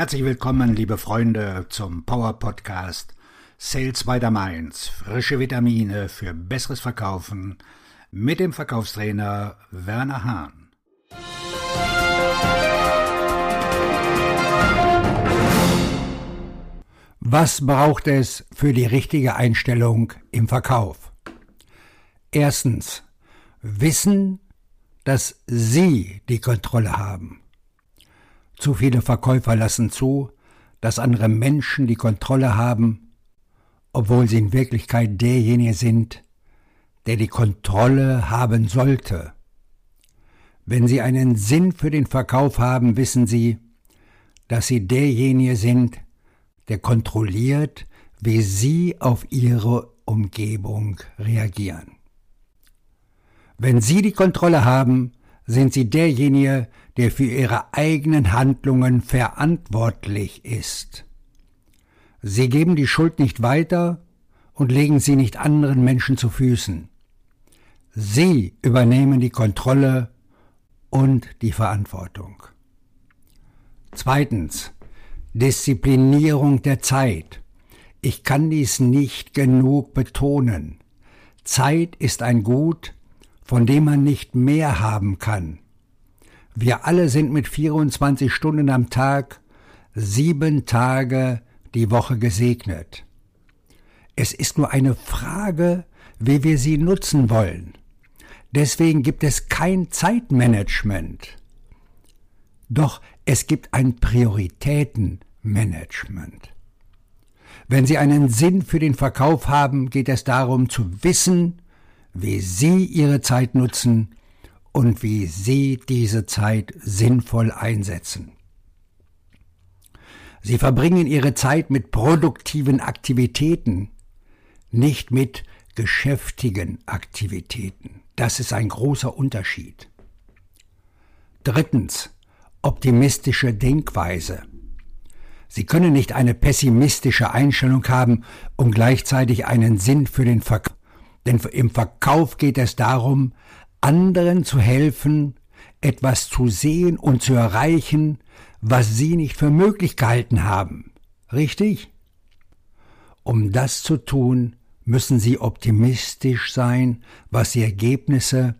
Herzlich willkommen, liebe Freunde, zum Power Podcast Sales by the Mainz. Frische Vitamine für besseres Verkaufen mit dem Verkaufstrainer Werner Hahn. Was braucht es für die richtige Einstellung im Verkauf? Erstens, wissen, dass Sie die Kontrolle haben. Zu viele Verkäufer lassen zu, dass andere Menschen die Kontrolle haben, obwohl sie in Wirklichkeit derjenige sind, der die Kontrolle haben sollte. Wenn Sie einen Sinn für den Verkauf haben, wissen Sie, dass Sie derjenige sind, der kontrolliert, wie Sie auf Ihre Umgebung reagieren. Wenn Sie die Kontrolle haben, sind Sie derjenige, der für Ihre eigenen Handlungen verantwortlich ist. Sie geben die Schuld nicht weiter und legen sie nicht anderen Menschen zu Füßen. Sie übernehmen die Kontrolle und die Verantwortung. Zweitens. Disziplinierung der Zeit. Ich kann dies nicht genug betonen. Zeit ist ein Gut, von dem man nicht mehr haben kann. Wir alle sind mit 24 Stunden am Tag, sieben Tage die Woche gesegnet. Es ist nur eine Frage, wie wir sie nutzen wollen. Deswegen gibt es kein Zeitmanagement. Doch es gibt ein Prioritätenmanagement. Wenn Sie einen Sinn für den Verkauf haben, geht es darum zu wissen, wie Sie Ihre Zeit nutzen und wie Sie diese Zeit sinnvoll einsetzen. Sie verbringen Ihre Zeit mit produktiven Aktivitäten, nicht mit geschäftigen Aktivitäten. Das ist ein großer Unterschied. Drittens. Optimistische Denkweise. Sie können nicht eine pessimistische Einstellung haben und gleichzeitig einen Sinn für den Verkauf denn im Verkauf geht es darum, anderen zu helfen, etwas zu sehen und zu erreichen, was sie nicht für möglich gehalten haben. Richtig? Um das zu tun, müssen sie optimistisch sein, was die Ergebnisse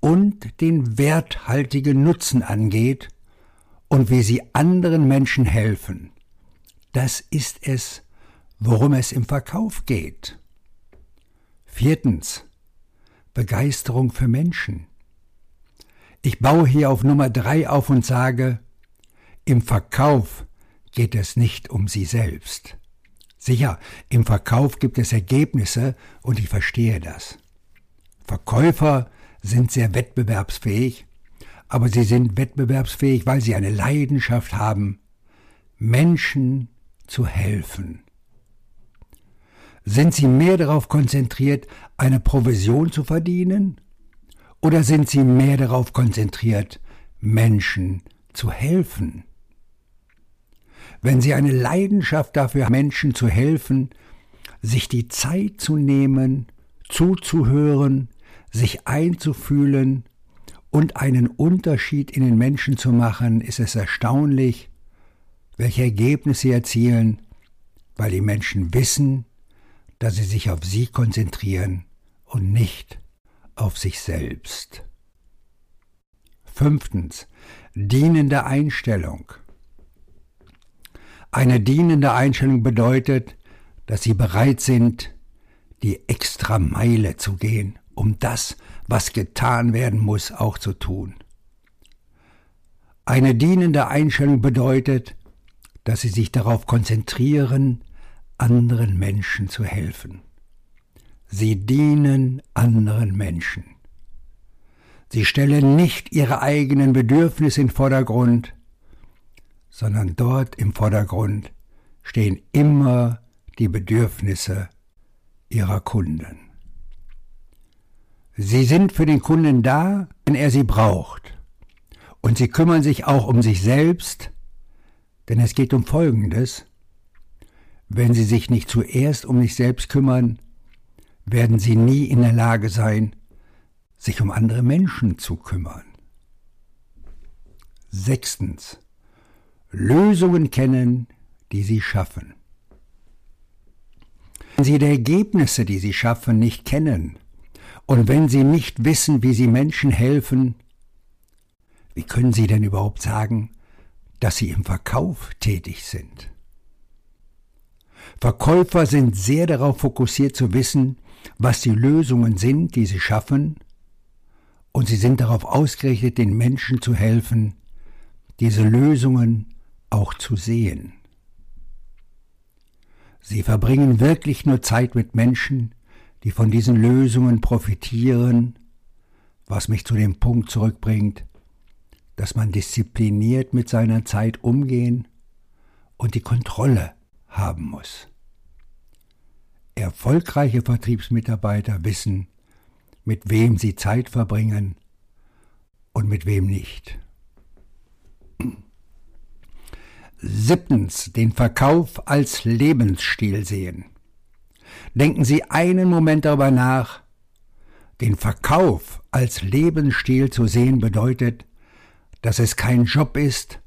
und den werthaltigen Nutzen angeht und wie sie anderen Menschen helfen. Das ist es, worum es im Verkauf geht. Viertens. Begeisterung für Menschen. Ich baue hier auf Nummer drei auf und sage, im Verkauf geht es nicht um Sie selbst. Sicher, im Verkauf gibt es Ergebnisse und ich verstehe das. Verkäufer sind sehr wettbewerbsfähig, aber sie sind wettbewerbsfähig, weil sie eine Leidenschaft haben, Menschen zu helfen. Sind Sie mehr darauf konzentriert, eine Provision zu verdienen? Oder sind Sie mehr darauf konzentriert, Menschen zu helfen? Wenn Sie eine Leidenschaft dafür haben, Menschen zu helfen, sich die Zeit zu nehmen, zuzuhören, sich einzufühlen und einen Unterschied in den Menschen zu machen, ist es erstaunlich, welche Ergebnisse Sie erzielen, weil die Menschen wissen, dass sie sich auf sie konzentrieren und nicht auf sich selbst. Fünftens. Dienende Einstellung. Eine dienende Einstellung bedeutet, dass sie bereit sind, die extra Meile zu gehen, um das, was getan werden muss, auch zu tun. Eine dienende Einstellung bedeutet, dass sie sich darauf konzentrieren, anderen Menschen zu helfen. Sie dienen anderen Menschen. Sie stellen nicht ihre eigenen Bedürfnisse in Vordergrund, sondern dort im Vordergrund stehen immer die Bedürfnisse ihrer Kunden. Sie sind für den Kunden da, wenn er sie braucht. Und sie kümmern sich auch um sich selbst, denn es geht um Folgendes. Wenn Sie sich nicht zuerst um sich selbst kümmern, werden Sie nie in der Lage sein, sich um andere Menschen zu kümmern. Sechstens. Lösungen kennen, die Sie schaffen. Wenn Sie die Ergebnisse, die Sie schaffen, nicht kennen und wenn Sie nicht wissen, wie Sie Menschen helfen, wie können Sie denn überhaupt sagen, dass Sie im Verkauf tätig sind? Verkäufer sind sehr darauf fokussiert zu wissen, was die Lösungen sind, die sie schaffen, und sie sind darauf ausgerichtet, den Menschen zu helfen, diese Lösungen auch zu sehen. Sie verbringen wirklich nur Zeit mit Menschen, die von diesen Lösungen profitieren, was mich zu dem Punkt zurückbringt, dass man diszipliniert mit seiner Zeit umgehen und die Kontrolle haben muss. Erfolgreiche Vertriebsmitarbeiter wissen, mit wem sie Zeit verbringen und mit wem nicht. Siebtens, den Verkauf als Lebensstil sehen. Denken Sie einen Moment darüber nach. Den Verkauf als Lebensstil zu sehen bedeutet, dass es kein Job ist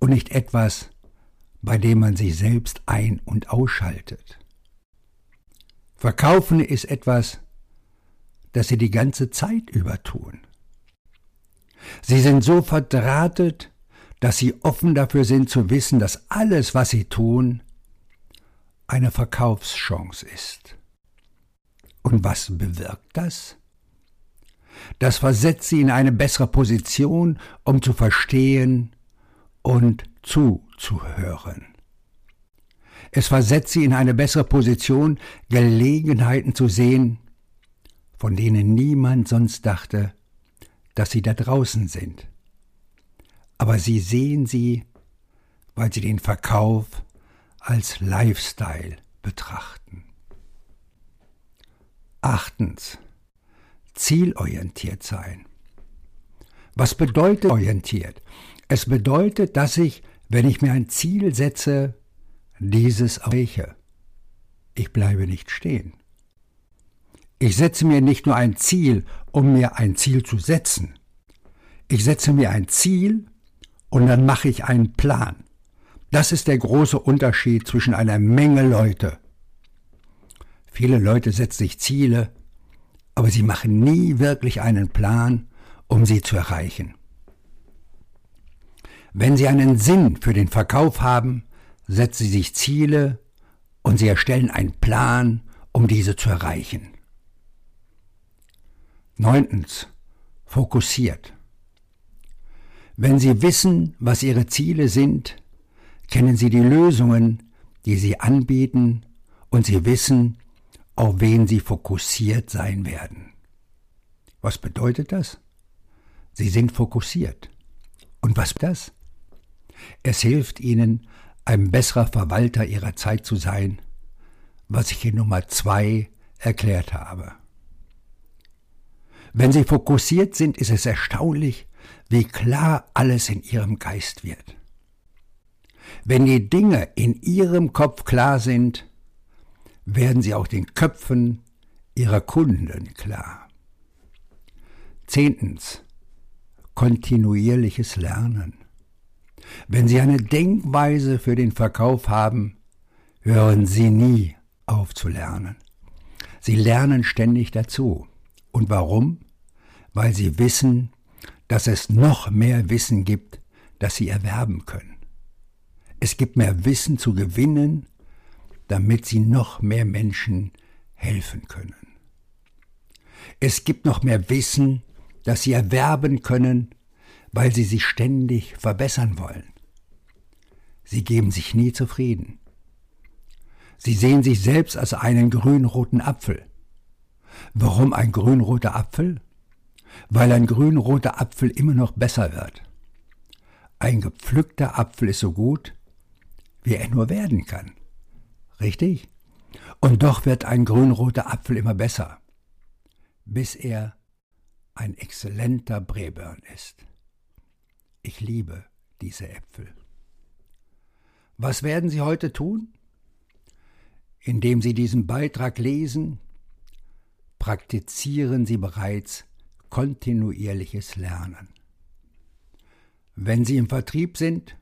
und nicht etwas, bei dem man sich selbst ein- und ausschaltet. Verkaufen ist etwas, das sie die ganze Zeit über tun. Sie sind so verdrahtet, dass sie offen dafür sind zu wissen, dass alles, was sie tun, eine Verkaufschance ist. Und was bewirkt das? Das versetzt sie in eine bessere Position, um zu verstehen und zuzuhören. Es versetzt sie in eine bessere Position, Gelegenheiten zu sehen, von denen niemand sonst dachte, dass sie da draußen sind. Aber sie sehen sie, weil sie den Verkauf als Lifestyle betrachten. Achtens. Zielorientiert sein. Was bedeutet orientiert? Es bedeutet, dass ich, wenn ich mir ein Ziel setze, dieses erreiche. Ich bleibe nicht stehen. Ich setze mir nicht nur ein Ziel, um mir ein Ziel zu setzen. Ich setze mir ein Ziel und dann mache ich einen Plan. Das ist der große Unterschied zwischen einer Menge Leute. Viele Leute setzen sich Ziele, aber sie machen nie wirklich einen Plan, um sie zu erreichen. Wenn sie einen Sinn für den Verkauf haben, setzen sie sich Ziele und sie erstellen einen Plan, um diese zu erreichen. Neuntens. Fokussiert. Wenn Sie wissen, was Ihre Ziele sind, kennen Sie die Lösungen, die Sie anbieten und Sie wissen, auf wen Sie fokussiert sein werden. Was bedeutet das? Sie sind fokussiert. Und was das? Es hilft Ihnen, ein besserer Verwalter ihrer Zeit zu sein, was ich in Nummer zwei erklärt habe. Wenn Sie fokussiert sind, ist es erstaunlich, wie klar alles in Ihrem Geist wird. Wenn die Dinge in Ihrem Kopf klar sind, werden sie auch den Köpfen Ihrer Kunden klar. Zehntens. Kontinuierliches Lernen. Wenn Sie eine Denkweise für den Verkauf haben, hören Sie nie auf zu lernen. Sie lernen ständig dazu. Und warum? Weil Sie wissen, dass es noch mehr Wissen gibt, das Sie erwerben können. Es gibt mehr Wissen zu gewinnen, damit Sie noch mehr Menschen helfen können. Es gibt noch mehr Wissen, das Sie erwerben können, weil sie sich ständig verbessern wollen. Sie geben sich nie zufrieden. Sie sehen sich selbst als einen grünroten Apfel. Warum ein grünroter Apfel? Weil ein grünroter Apfel immer noch besser wird. Ein gepflückter Apfel ist so gut, wie er nur werden kann. Richtig? Und doch wird ein grünroter Apfel immer besser, bis er ein exzellenter Breburn ist. Ich liebe diese Äpfel. Was werden Sie heute tun? Indem Sie diesen Beitrag lesen, praktizieren Sie bereits kontinuierliches Lernen. Wenn Sie im Vertrieb sind,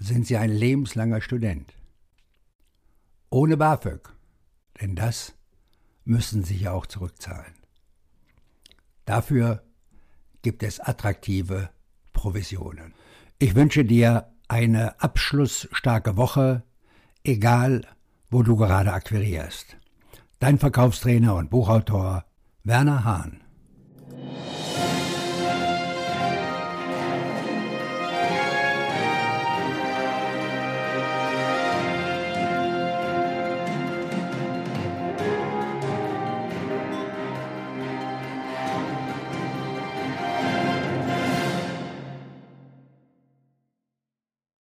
sind Sie ein lebenslanger Student. Ohne BAföG, denn das müssen Sie ja auch zurückzahlen. Dafür gibt es attraktive Provisionen. Ich wünsche dir eine abschlussstarke Woche, egal wo du gerade akquirierst. Dein Verkaufstrainer und Buchautor Werner Hahn.